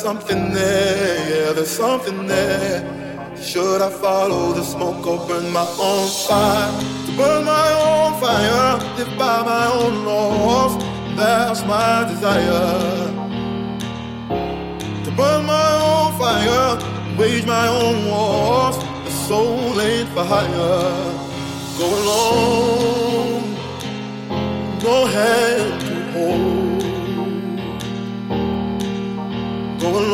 Something there, yeah, there's something there. Should I follow the smoke or burn my own fire? To burn my own fire, live by my own laws, that's my desire. To burn my own fire, wage my own wars, the soul ain't for hire. Go alone, no hand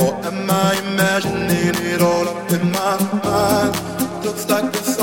or am I imagining it all up in my mind? Looks like there's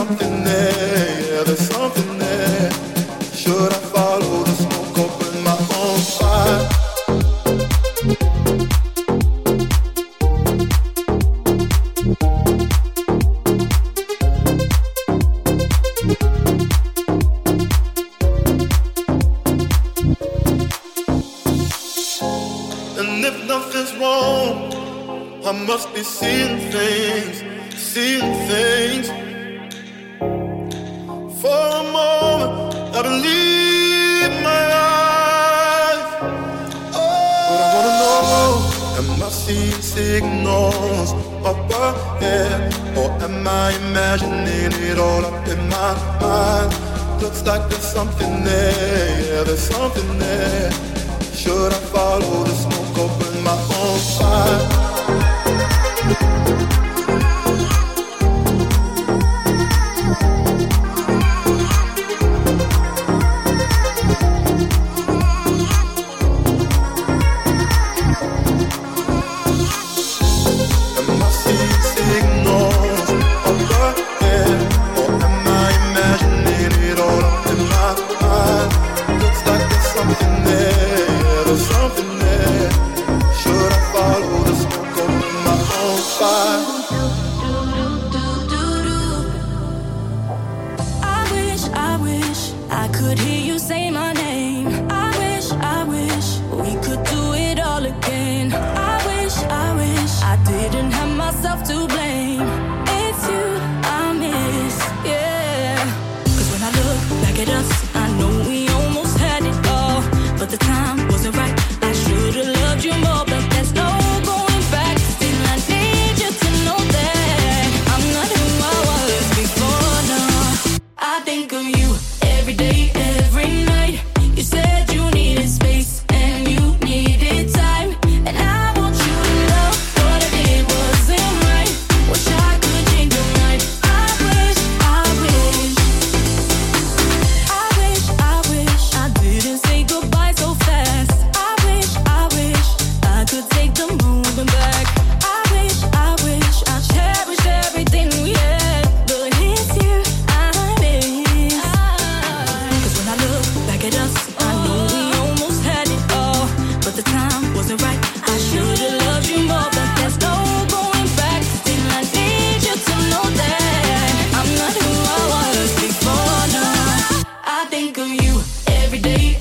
you every day.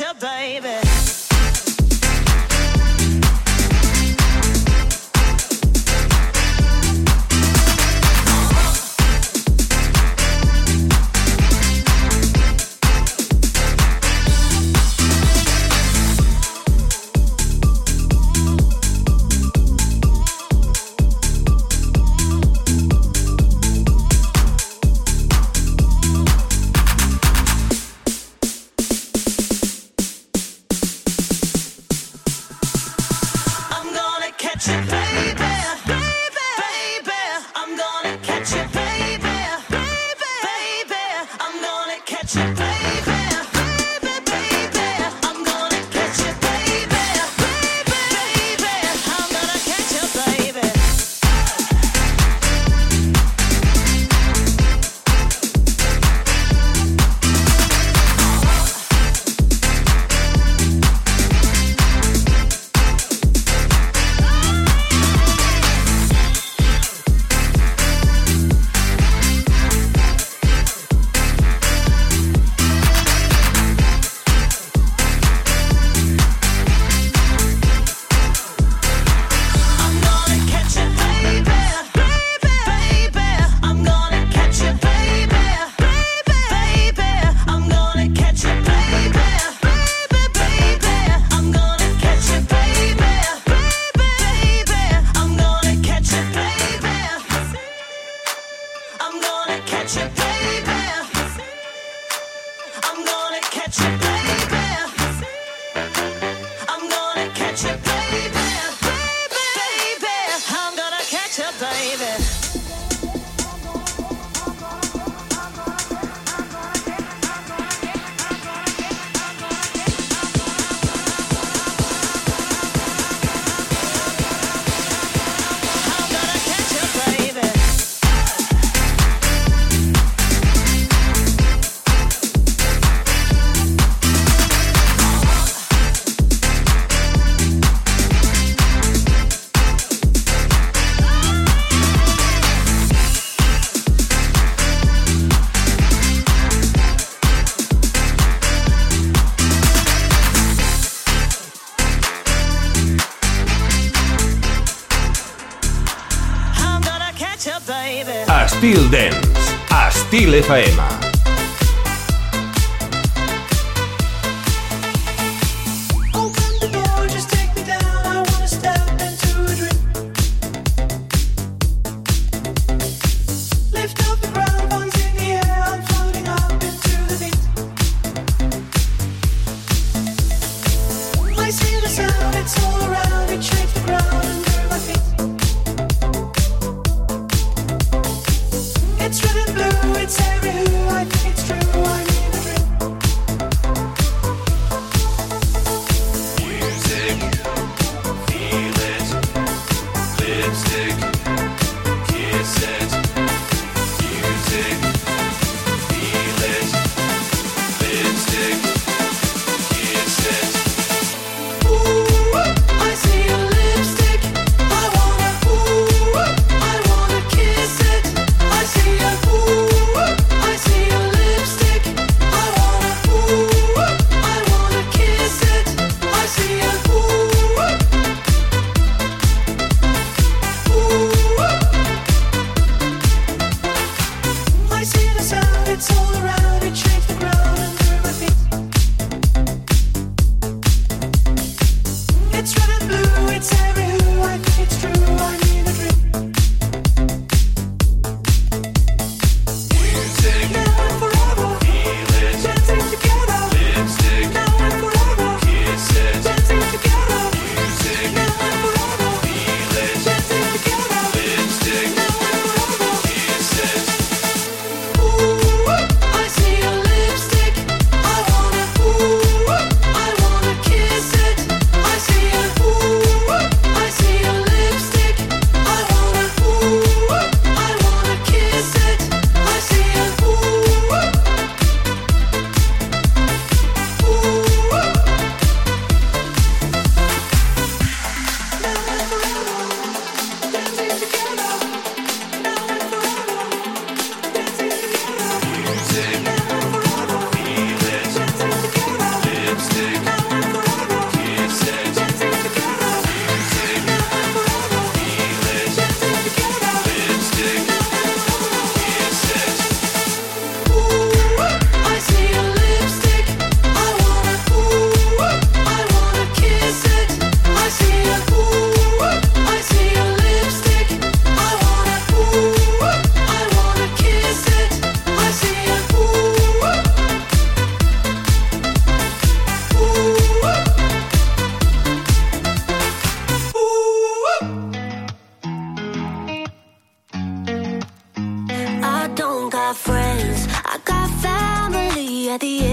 at the end.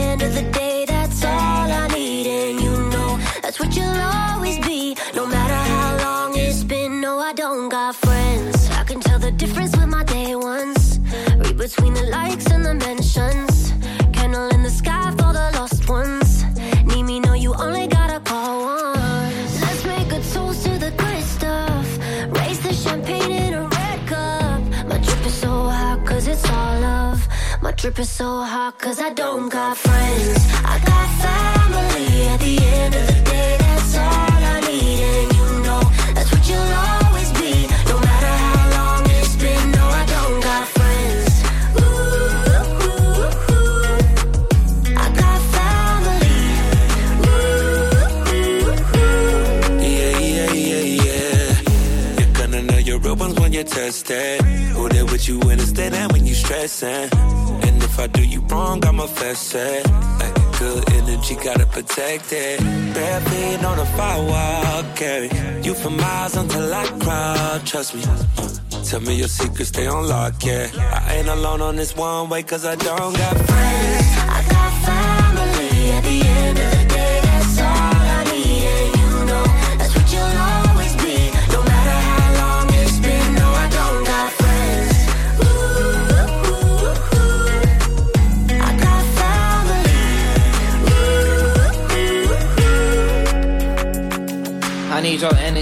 Dripping so hot cause I don't got friends. I got family at the end of the day. That's all I need. And you know that's what you'll always be. No matter how long it's been. No, I don't got friends. Ooh, ooh, ooh. ooh. I got family. Ooh, ooh, ooh. Yeah, yeah, yeah, yeah. You're gonna know your real ones when you're tested. Who there with you when it's dead and when you're stressing? Secrets stay on lock, yeah. I cry. Trust me, tell me your secrets, they unlock it. I ain't alone on this one way, cause I don't got friends. I got family at the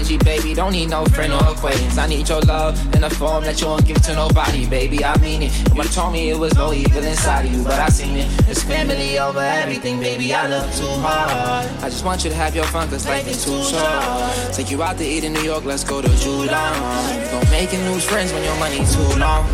energy, baby. Don't need no friend or acquaintance. I need your love in a form that you won't give to nobody, baby. I mean it. You told me it was no evil inside of you, but I seen it. It's family over everything, baby. I love too hard. I just want you to have your fun, cause life is too short. Take you out to eat in New York, let's go to Judon. Don't making new friends when your money's too long.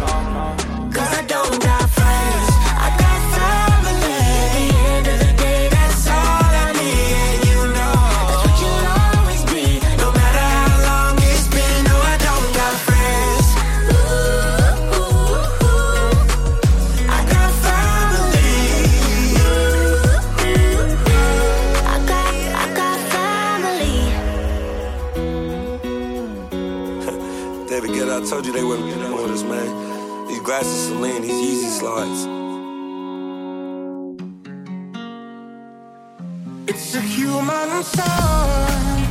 I told you they wouldn't get on with us, man. These glasses, Celine, these easy slides. It's a human sign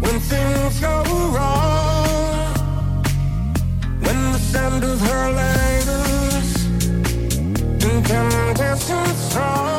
when things go wrong, when the sound of her letters and temptation.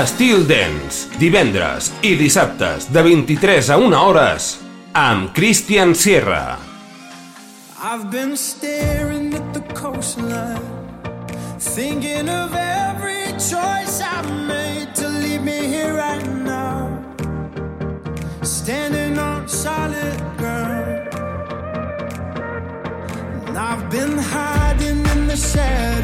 Estil Dance, divendres i dissabtes de 23 a 1 hores amb Christian Sierra. I've been staring at the coastline Thinking of every choice I've made to leave me here right now. Standing on solid ground. And I've been hiding in the shadows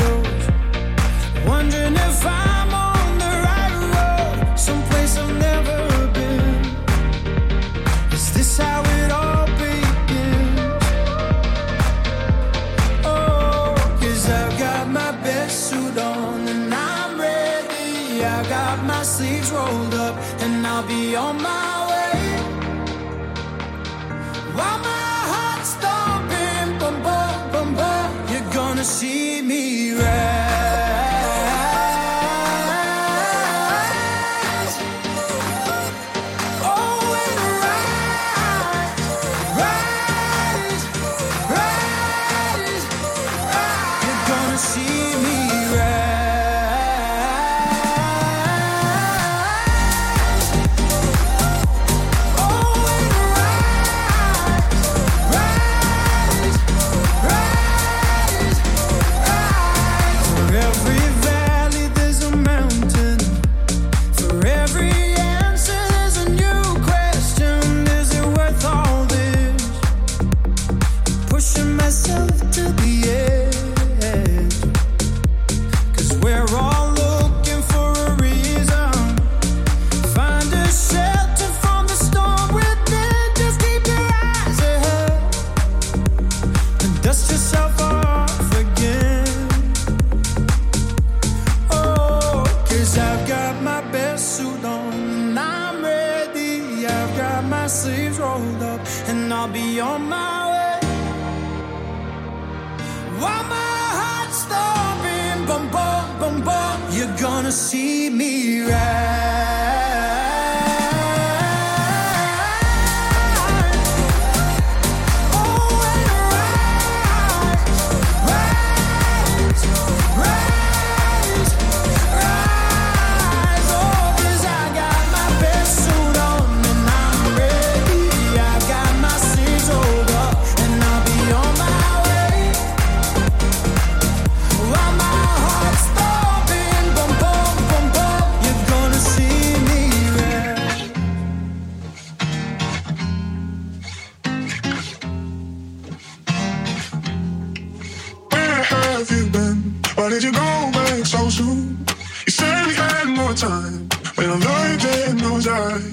have you been? Why did you go back so soon? You said we had more time when I looked in those eyes.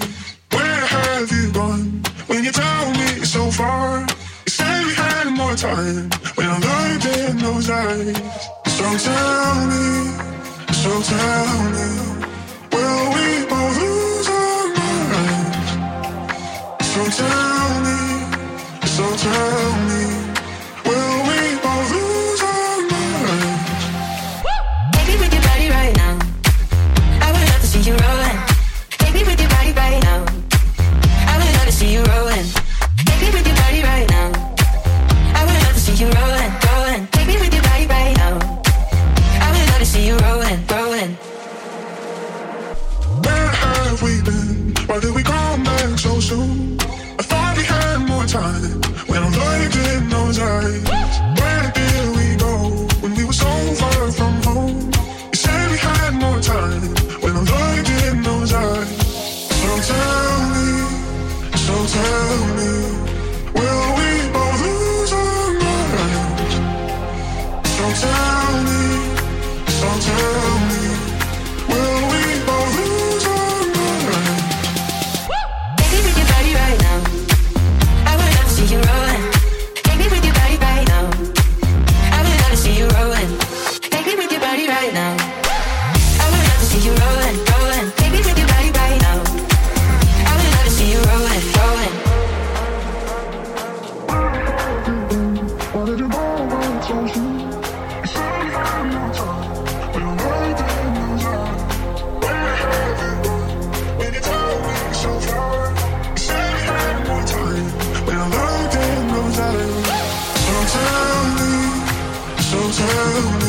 Where have you gone? When you tell me so far, you said we had more time when I looked in those eyes. So tell me, so tell me, will we both lose our minds? So tell me, so tell me. Turn.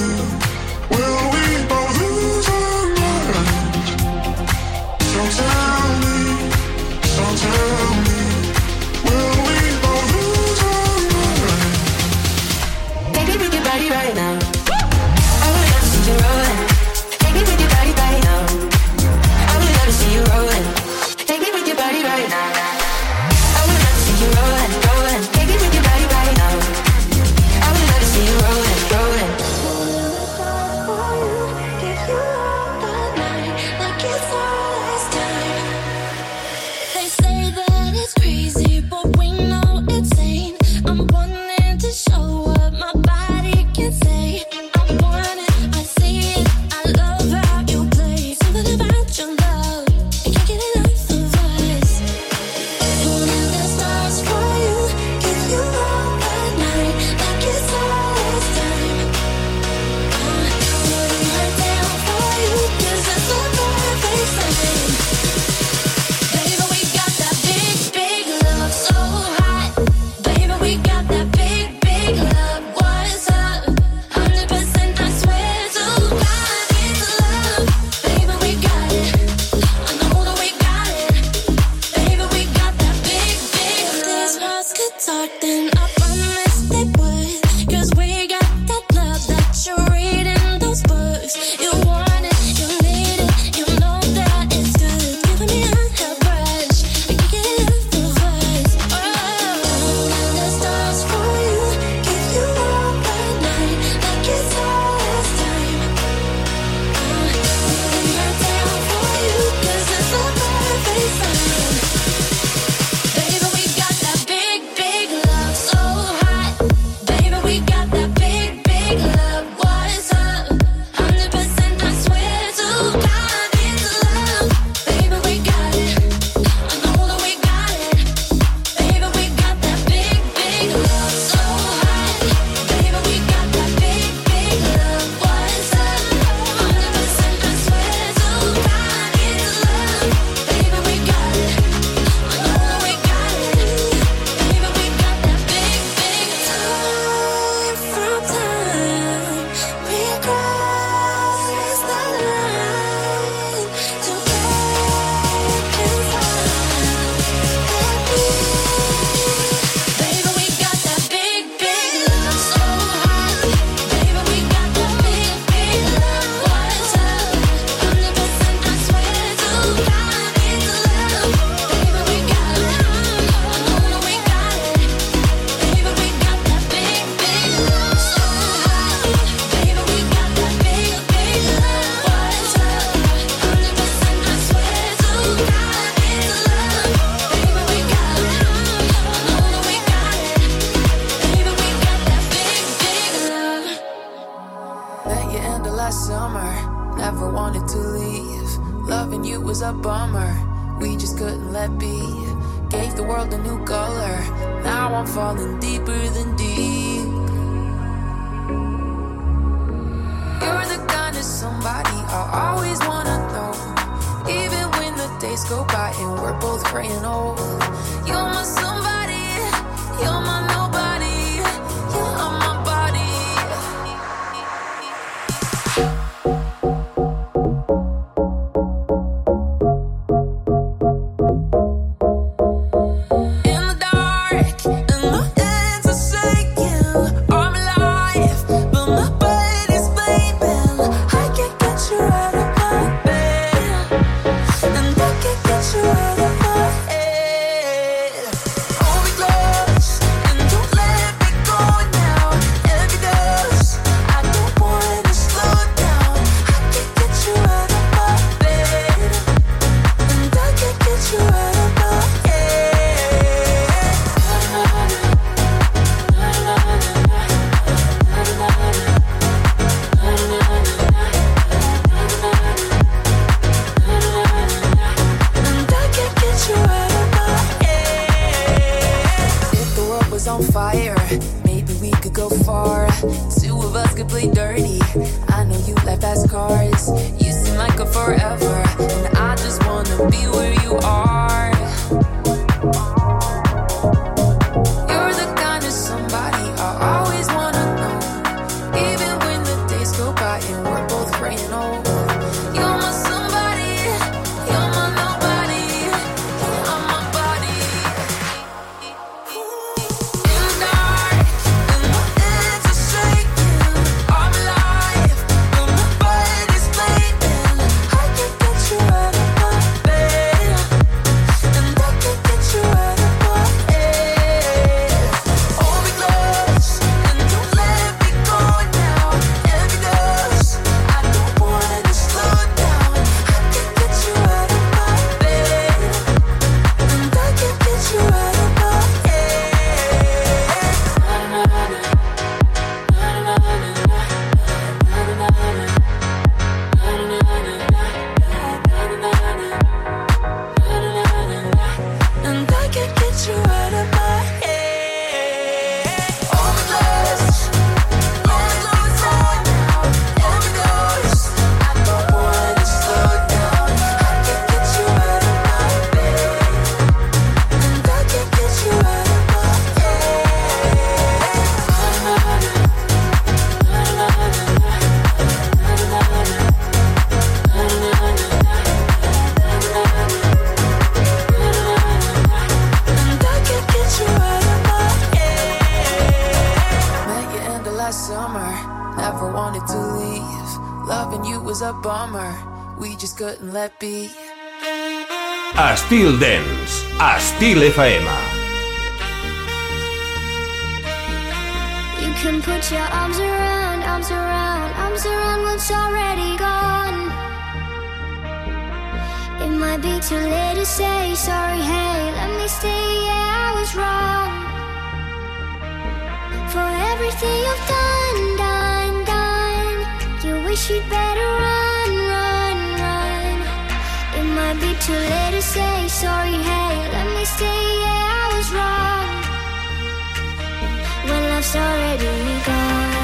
Always wanna know. Even when the days go by and we're both praying old. You're my somebody. You're my Styl Dance, Styl FM. You can put your arms around, arms around, arms around what's already gone. It might be too late to say sorry, hey, let me stay, yeah, I was wrong. For everything you've done, done, done, you wish you'd better too late to say sorry, hey, let me stay, yeah, I was wrong. When love's already gone.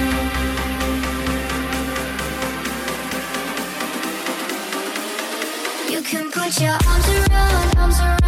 You can put your arms around, arms around,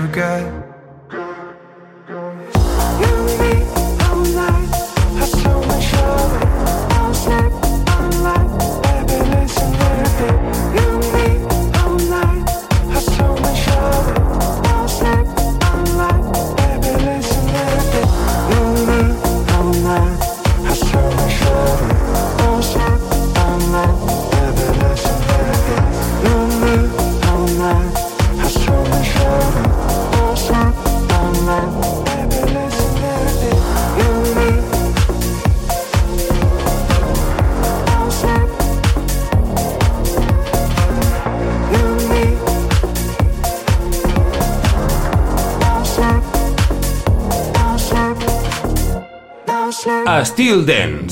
Styl Dance. I'm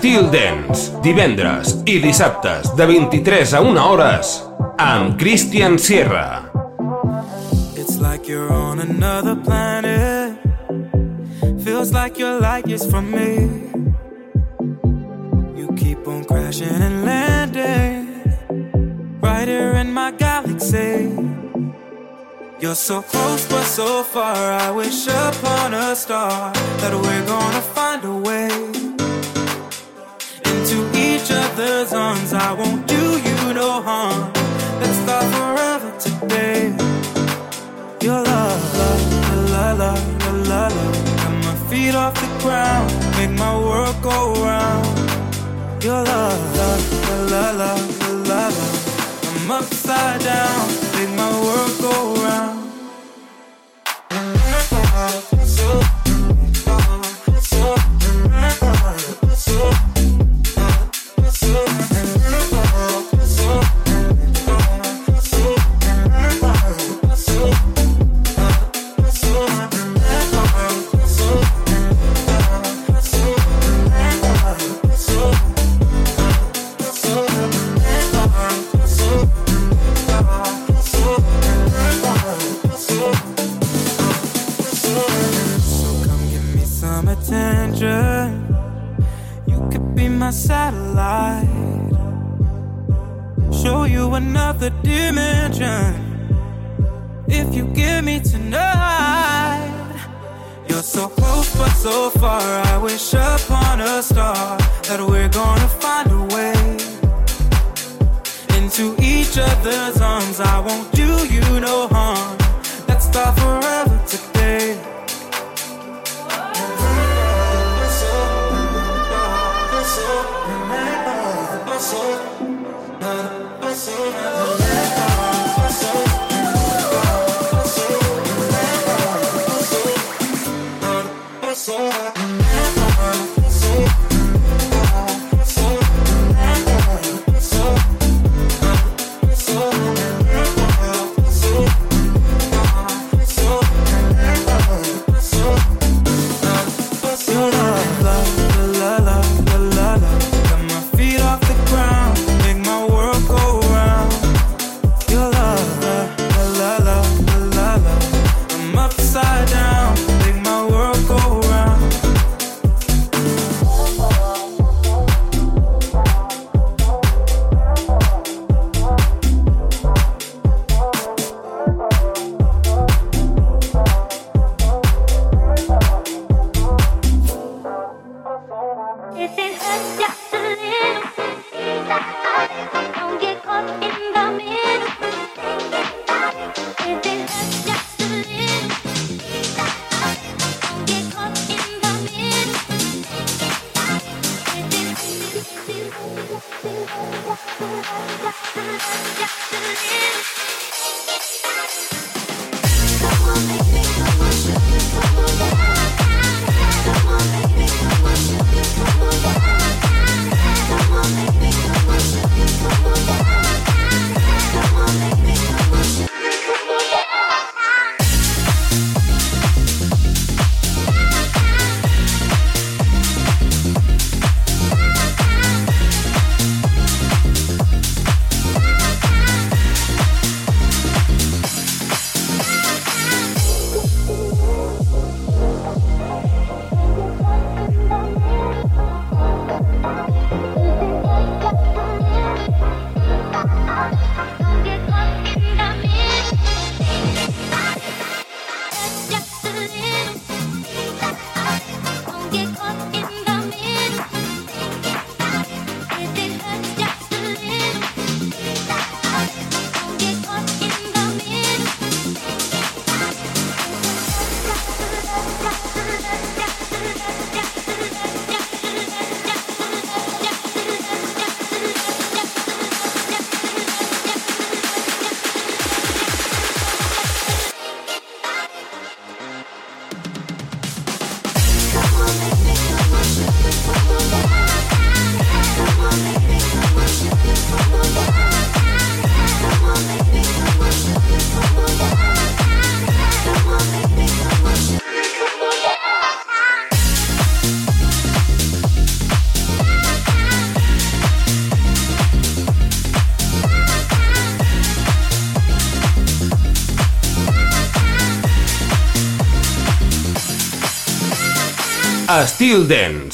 Estil Dance, divendres i dissabtes de 23 a 1 hores amb Christian Sierra. It's like you're on another planet. Feels like your light is from me. You keep on crashing and landing. Right here in my galaxy. You're so close but so far I wish upon a star That we're gonna find a way each other's arms. I won't do you no harm. Let's start forever today. Your love, love, la la la la la. Got my feet off the ground. Make my world go round. Your love, love, la la la la la. I'm upside down. Make my world go round my satellite. Show you another dimension. If you give me tonight, you're so close but so far. I wish upon a star that we're gonna find a way into each other's arms. I won't do you no harm. Your Styl Dance